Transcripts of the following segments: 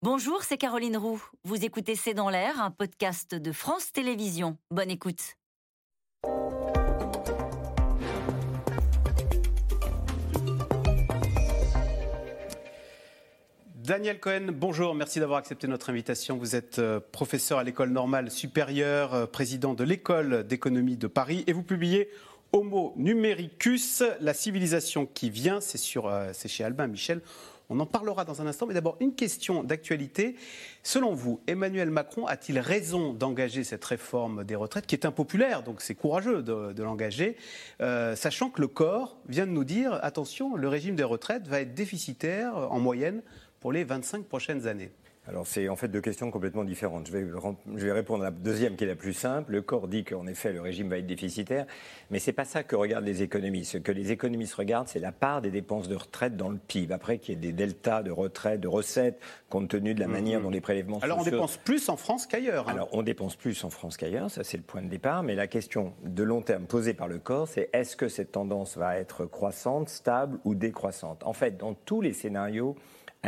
Bonjour, c'est Caroline Roux. Vous écoutez C'est dans l'air, un podcast de France Télévisions. Bonne écoute. Daniel Cohen, bonjour, merci d'avoir accepté notre invitation. Vous êtes euh, professeur à l'école normale supérieure, euh, président de l'école d'économie de Paris et vous publiez Homo numericus, la civilisation qui vient, c'est euh, chez Albin Michel. On en parlera dans un instant, mais d'abord une question d'actualité. Selon vous, Emmanuel Macron a-t-il raison d'engager cette réforme des retraites, qui est impopulaire, donc c'est courageux de, l'engager, euh, sachant que le corps vient de nous dire, attention, le régime des retraites va être déficitaire en moyenne pour les 25 prochaines années? Alors c'est en fait deux questions complètement différentes. Je vais, je vais, répondre à la deuxième qui est la plus simple. Le corps dit qu'en effet le régime va être déficitaire, mais c'est pas ça que regardent les économistes. Ce que les économistes regardent, c'est la part des dépenses de retraite dans le PIB. Après qu'il y ait des deltas de retraite, de recettes, compte tenu de la manière mhm. dont les prélèvements Alors on dépense plus en France qu'ailleurs. Hein. Alors on dépense plus en France qu'ailleurs, ça c'est le point de départ. Mais la question de long terme posée par le corps, c'est est-ce que cette tendance va être croissante, stable ou décroissante? En fait, dans tous les scénarios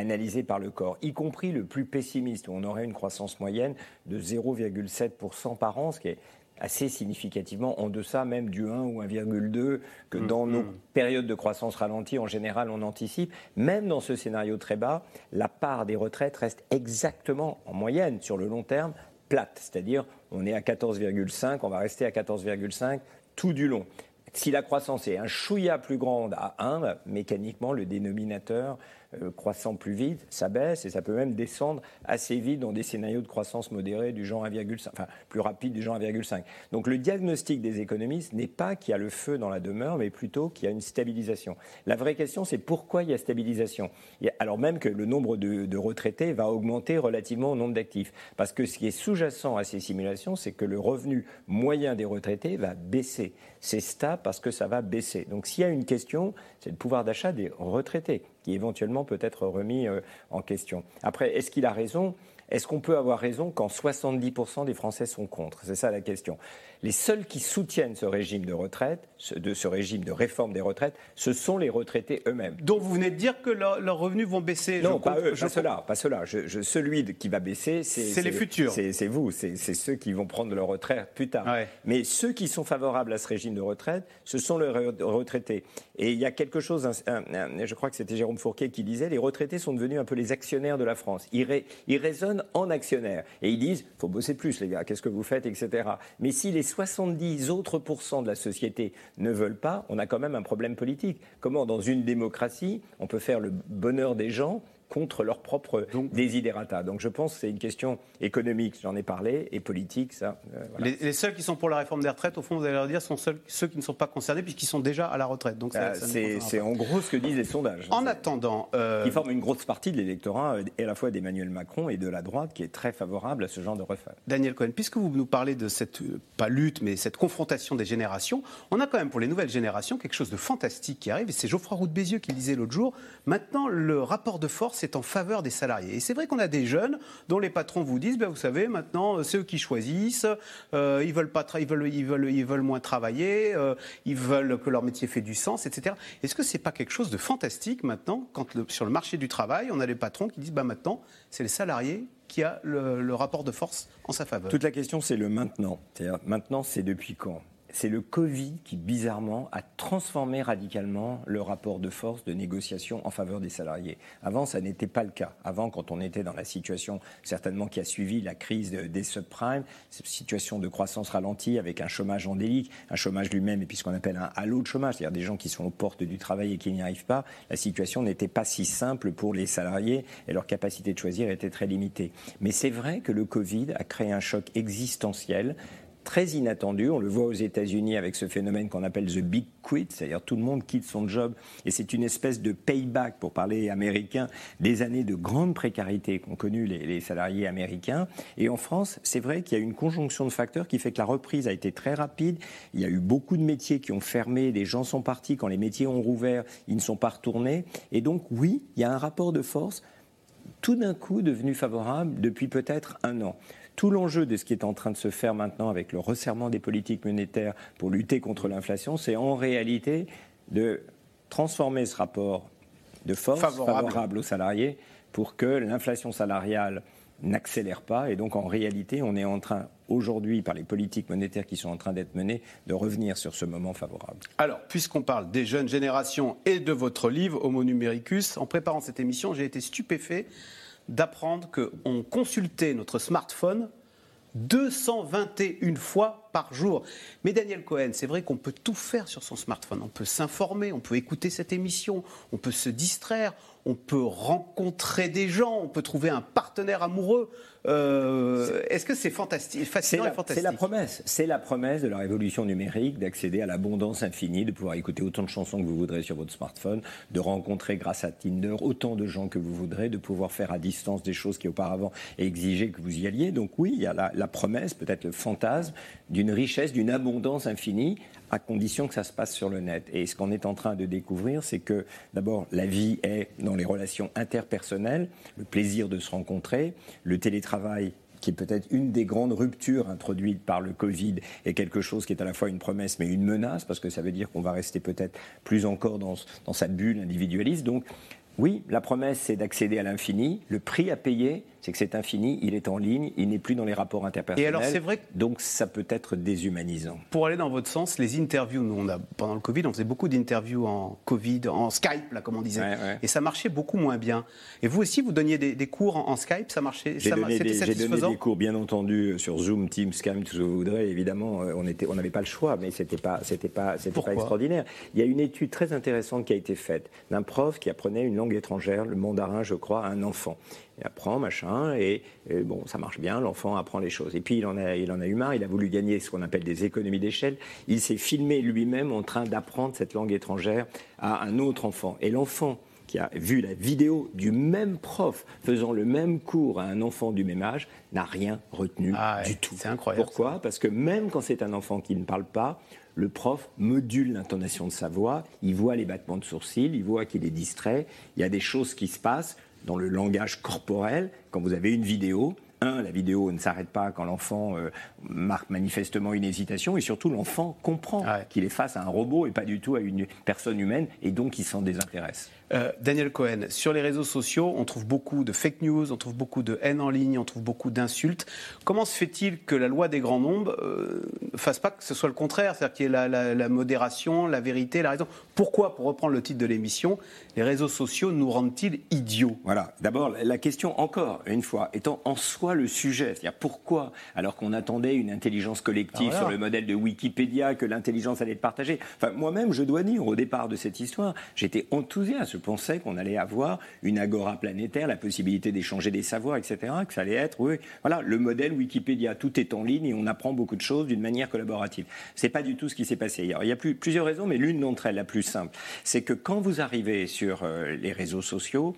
analysé par le corps, y compris le plus pessimiste, où on aurait une croissance moyenne de 0,7% par an, ce qui est assez significativement en deçà même du 1 ou 1,2 que mm, dans nos mm. périodes de croissance ralentie, en général, on anticipe. Même dans ce scénario très bas, la part des retraites reste exactement, en moyenne, sur le long terme, plate. C'est-à-dire, on est à 14,5, on va rester à 14,5 tout du long. Si la croissance est un chouïa plus grande à 1, mécaniquement, le dénominateur euh, croissant plus vite, ça baisse et ça peut même descendre assez vite dans des scénarios de croissance modérée du genre 1,5, enfin plus rapide du genre 1,5. Donc le diagnostic des économistes n'est pas qu'il y a le feu dans la demeure, mais plutôt qu'il y a une stabilisation. La vraie question, c'est pourquoi il y a stabilisation? Alors même que le nombre de, de retraités va augmenter relativement au nombre d'actifs. Parce que ce qui est sous-jacent à ces simulations, c'est que le revenu moyen des retraités va baisser. C'est stable parce que ça va baisser. Donc s'il y a une question, c'est le pouvoir d'achat des retraités qui éventuellement peut être remis euh, en question. Après, est-ce qu'il a raison? Est-ce qu'on peut avoir raison quand 70% des Français sont contre? C'est ça la question les seuls qui soutiennent ce régime de retraite, de ce régime de réforme des retraites, ce sont les retraités eux-mêmes. Donc vous venez de dire que leurs revenus vont baisser Non, pas eux, pas cela, pas cela. Je, celui qui va baisser, c'est les futurs. C'est vous, c'est ceux qui vont prendre leur retraite plus tard. Mais ceux qui sont favorables à ce régime de retraite, ce sont les retraités. Et il y a quelque chose, je crois que c'était Jérôme Fourquet qui disait, les retraités sont devenus un peu les actionnaires de la France. Ils, ils raisonnent en actionnaires. Et ils disent, faut bosser plus les gars, qu'est-ce que vous faites, etc. Mais si les 70 autres pourcents de la société ne veulent pas, on a quand même un problème politique. Comment, dans une démocratie, on peut faire le bonheur des gens contre leurs propres donc, desiderata. Donc je pense que c'est une question économique, j'en ai parlé, et politique, ça. Euh, les, seuls qui sont pour la réforme des retraites, au fond, vous allez leur dire, sont ceux qui ne sont pas concernés puisqu'ils sont déjà à la retraite. Donc euh, c'est en gros ce que disent les sondages. En attendant, euh... qui forment une grosse partie de l'électorat, euh, à la fois d'Emmanuel Macron et de la droite, qui est très favorable à ce genre de réforme. Daniel Cohen, puisque vous nous parlez de cette pas lutte, mais cette confrontation des générations, on a quand même pour les nouvelles générations quelque chose de fantastique qui arrive. Et c'est Geoffroy Roux de Bézieux qui le disait l'autre jour. Maintenant, le rapport de force c'est en faveur des salariés. Et c'est vrai qu'on a des jeunes dont les patrons vous disent, ben, vous savez, maintenant, euh, c'est eux qui choisissent, euh, ils, veulent pas ils, veulent, ils, veulent, ils veulent moins travailler, euh, ils veulent que leur métier fait du sens, etc. Est-ce que c'est pas quelque chose de fantastique maintenant, quand sur le marché du travail, on a des patrons qui disent, ben, maintenant, c'est les salariés qui a le, le, rapport de force en sa faveur? Toute la question, c'est le maintenant. Maintenant, c'est depuis quand? C'est le Covid qui, bizarrement, a transformé radicalement le rapport de force de négociation en faveur des salariés. Avant, ça n'était pas le cas. Avant, quand on était dans la situation, certainement, qui a suivi la crise des subprimes, cette situation de croissance ralentie avec un chômage endémique, un chômage lui-même et puis ce qu'on appelle un halo de chômage, c'est-à-dire des gens qui sont aux portes du travail et qui n'y arrivent pas, la situation n'était pas si simple pour les salariés et leur capacité de choisir était très limitée. Mais c'est vrai que le Covid a créé un choc existentiel très inattendu. On le voit aux États-Unis avec ce phénomène qu'on appelle the big quit, c'est-à-dire tout le monde quitte son job et c'est une espèce de payback, pour parler américain, des années de grande précarité qu'ont connu les, les, salariés américains. Et en France, c'est vrai qu'il y a une conjonction de facteurs qui fait que la reprise a été très rapide. Il y a eu beaucoup de métiers qui ont fermé, des gens sont partis. Quand les métiers ont rouvert, ils ne sont pas retournés. Et donc, oui, il y a un rapport de force tout d'un coup devenu favorable depuis peut-être un an. Tout l'enjeu de ce qui est en train de se faire maintenant avec le resserrement des politiques monétaires pour lutter contre l'inflation, c'est en réalité de transformer ce rapport de force favorable aux salariés pour que l'inflation salariale n'accélère pas. Et donc, en réalité, on est en train, aujourd'hui, par les politiques monétaires qui sont en train d'être menées, de revenir sur ce moment favorable. Alors, puisqu'on parle des jeunes générations et de votre livre, Homo Numericus, en préparant cette émission, j'ai été stupéfait d'apprendre qu'on consultait notre smartphone 221 fois par jour. Mais Daniel Cohen, c'est vrai qu'on peut tout faire sur son smartphone. On peut s'informer, on peut écouter cette émission, on peut se distraire, on peut rencontrer des gens, on peut trouver un partenaire amoureux. Euh, est-ce que c'est fantastique, fascinant et fantastique C'est la promesse. C'est la promesse de la révolution numérique d'accéder à l'abondance infinie, de pouvoir écouter autant de chansons que vous voudrez sur votre smartphone, de rencontrer grâce à Tinder autant de gens que vous voudrez, de pouvoir faire à distance des choses qui auparavant exigeaient que vous y alliez. Donc oui, il y a la, la promesse, peut-être le fantasme d'une richesse, d'une abondance infinie à condition que ça se passe sur le net. Et ce qu'on est en train de découvrir, c'est que d'abord, la vie est dans les relations interpersonnelles, le plaisir de se rencontrer, le télétravail qui est peut-être une des grandes ruptures introduites par le Covid, est quelque chose qui est à la fois une promesse mais une menace, parce que ça veut dire qu'on va rester peut-être plus encore dans, dans sa bulle individualiste. Donc oui, la promesse, c'est d'accéder à l'infini. Le prix à payer, c'est que c'est infini, il est en ligne, il n'est plus dans les rapports interpersonnels. Et alors, c'est vrai Donc, ça peut être déshumanisant. Pour aller dans votre sens, les interviews, nous, on a, pendant le Covid, on faisait beaucoup d'interviews en Covid, en Skype, là, comme on disait. Et ça marchait beaucoup moins bien. Et vous aussi, vous donniez des, cours en, Skype, ça marchait J'ai donné, des cours, bien entendu, sur Zoom, Teams, Skype, tout ce que vous voudrez. Évidemment, euh, on n'avait on pas le choix, mais c'était pas, c'était pas, pas extraordinaire. Il y a une étude très intéressante qui a été faite d'un prof qui apprenait une langue étrangère, le mandarin, je crois, à un enfant. Il apprend, machin, et, bon, ça marche bien, l'enfant apprend les choses. Et puis il en, a, il en a eu marre, il a voulu gagner ce qu'on appelle des économies d'échelle. Il s'est filmé lui-même en train d'apprendre cette langue étrangère à un autre enfant. Et l'enfant qui a vu la vidéo du même prof faisant le même cours à un enfant du même âge n'a rien retenu ah du tout. C'est incroyable. Pourquoi? Parce que même quand c'est un enfant qui ne parle pas, le prof module l'intonation de sa voix, il voit les battements de sourcils, il voit qu'il est distrait, il y a des choses qui se passent dans le langage corporel. Quand vous avez une vidéo, un, la vidéo ne s'arrête pas quand l'enfant euh, marque manifestement une hésitation, et surtout l'enfant comprend qu'il est face à un robot et pas du tout à une personne humaine, et donc il s'en désintéresse. Euh, Daniel Cohen, sur les réseaux sociaux, on trouve beaucoup de fake news, on trouve beaucoup de haine en ligne, on trouve beaucoup d'insultes. Comment se fait-il que la loi des grands nombres euh, ne fasse pas que ce soit le contraire, c'est-à-dire qu'il y ait la, modération, la vérité, la raison? Pourquoi, pour reprendre le titre de l'émission, les réseaux sociaux nous rendent-ils idiots? Voilà. D'abord, la question, encore une fois, étant en soi le sujet, c'est-à-dire pourquoi, alors qu'on attendait une intelligence collective sur le modèle de Wikipédia, que l'intelligence allait être partagée? Enfin, moi-même, je dois dire, au départ de cette histoire, j'étais enthousiaste pensais qu'on allait avoir une agora planétaire, la possibilité d'échanger des savoirs, etc. Que ça allait être, voilà, le modèle Wikipédia. Tout est en ligne et on apprend beaucoup de choses d'une manière collaborative. C'est pas du tout ce qui s'est passé. il y a plusieurs raisons, mais l'une d'entre elles, la plus simple, c'est que quand vous arrivez sur euh, les réseaux sociaux,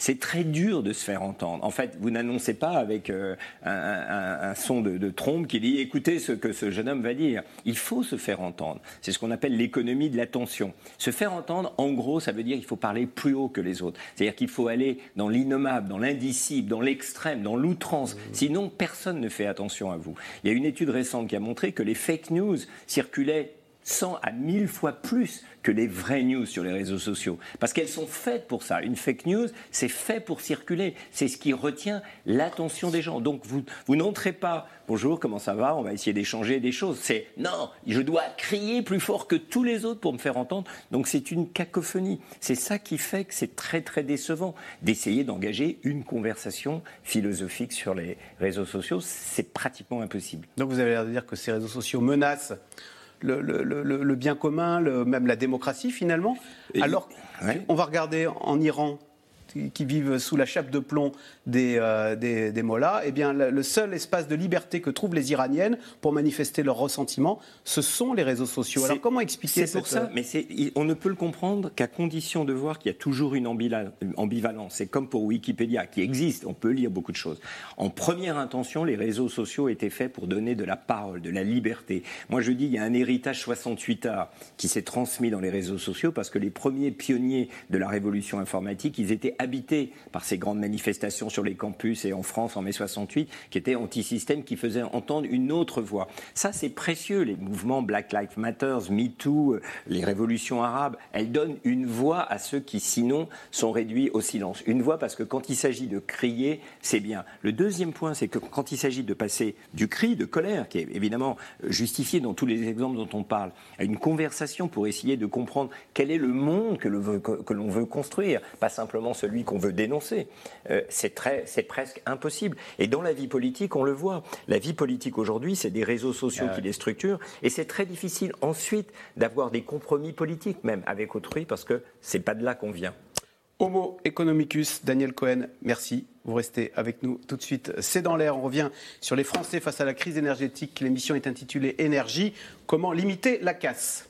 c'est très dur de se faire entendre. En fait, vous n'annoncez pas avec euh, un, son de, trompe qui dit écoutez ce que ce jeune homme va dire. Il faut se faire entendre. C'est ce qu'on appelle l'économie de l'attention. Se faire entendre, en gros, ça veut dire qu'il faut parler plus haut que les autres. C'est-à-dire qu'il faut aller dans l'innommable, dans l'indicible, dans l'extrême, dans l'outrance. Mmh. Sinon, personne ne fait attention à vous. Il y a une étude récente qui a montré que les fake news circulaient 100 à 1000 fois plus que les vraies news sur les réseaux sociaux. Parce qu'elles sont faites pour ça. Une fake news, c'est fait pour circuler. C'est ce qui retient l'attention des gens. Donc vous, vous n'entrez pas, bonjour, comment ça va, on va essayer d'échanger des choses. C'est non, je dois crier plus fort que tous les autres pour me faire entendre. Donc c'est une cacophonie. C'est ça qui fait que c'est très très décevant d'essayer d'engager une conversation philosophique sur les réseaux sociaux. C'est pratiquement impossible. Donc vous avez l'air de dire que ces réseaux sociaux menacent le, le, bien commun, même la démocratie finalement. Alors, on va regarder en Iran qui vivent sous la chape de plomb des, euh, des, mollahs, eh bien, le, seul espace de liberté que trouvent les Iraniennes pour manifester leur ressentiment, ce sont les réseaux sociaux. Alors comment expliquer C'est pour ça, mais on ne peut le comprendre qu'à condition de voir qu'il y a toujours une ambivalence. C'est comme pour Wikipédia, qui existe, on peut lire beaucoup de choses. En première intention, les réseaux sociaux étaient faits pour donner de la parole, de la liberté. Moi, je dis, il y a un héritage 68A qui s'est transmis dans les réseaux sociaux parce que les premiers pionniers de la révolution informatique, ils étaient habité par ces grandes manifestations sur les campus et en France en mai 68, qui étaient anti-système, qui faisaient entendre une autre voix. Ça, c'est précieux. Les mouvements Black Lives Matter, MeToo, euh, les révolutions arabes, elles donnent une voix à ceux qui, sinon, sont réduits au silence. Une voix parce que quand il s'agit de crier, c'est bien. Le deuxième point, c'est que quand il s'agit de passer du cri de colère, qui est évidemment justifié dans tous les exemples dont on parle, à une conversation pour essayer de comprendre quel est le monde que l'on veut, construire, pas simplement celui qu'on veut dénoncer, euh, c'est presque impossible. Et dans la vie politique, on le voit. La vie politique aujourd'hui, c'est des réseaux sociaux ah qui les structurent, et c'est très difficile ensuite d'avoir des compromis politiques, même avec autrui, parce que c'est pas de là qu'on vient. Homo economicus, Daniel Cohen, merci. Vous restez avec nous tout de suite. C'est dans l'air. On revient sur les Français face à la crise énergétique. L'émission est intitulée Énergie. Comment limiter la casse?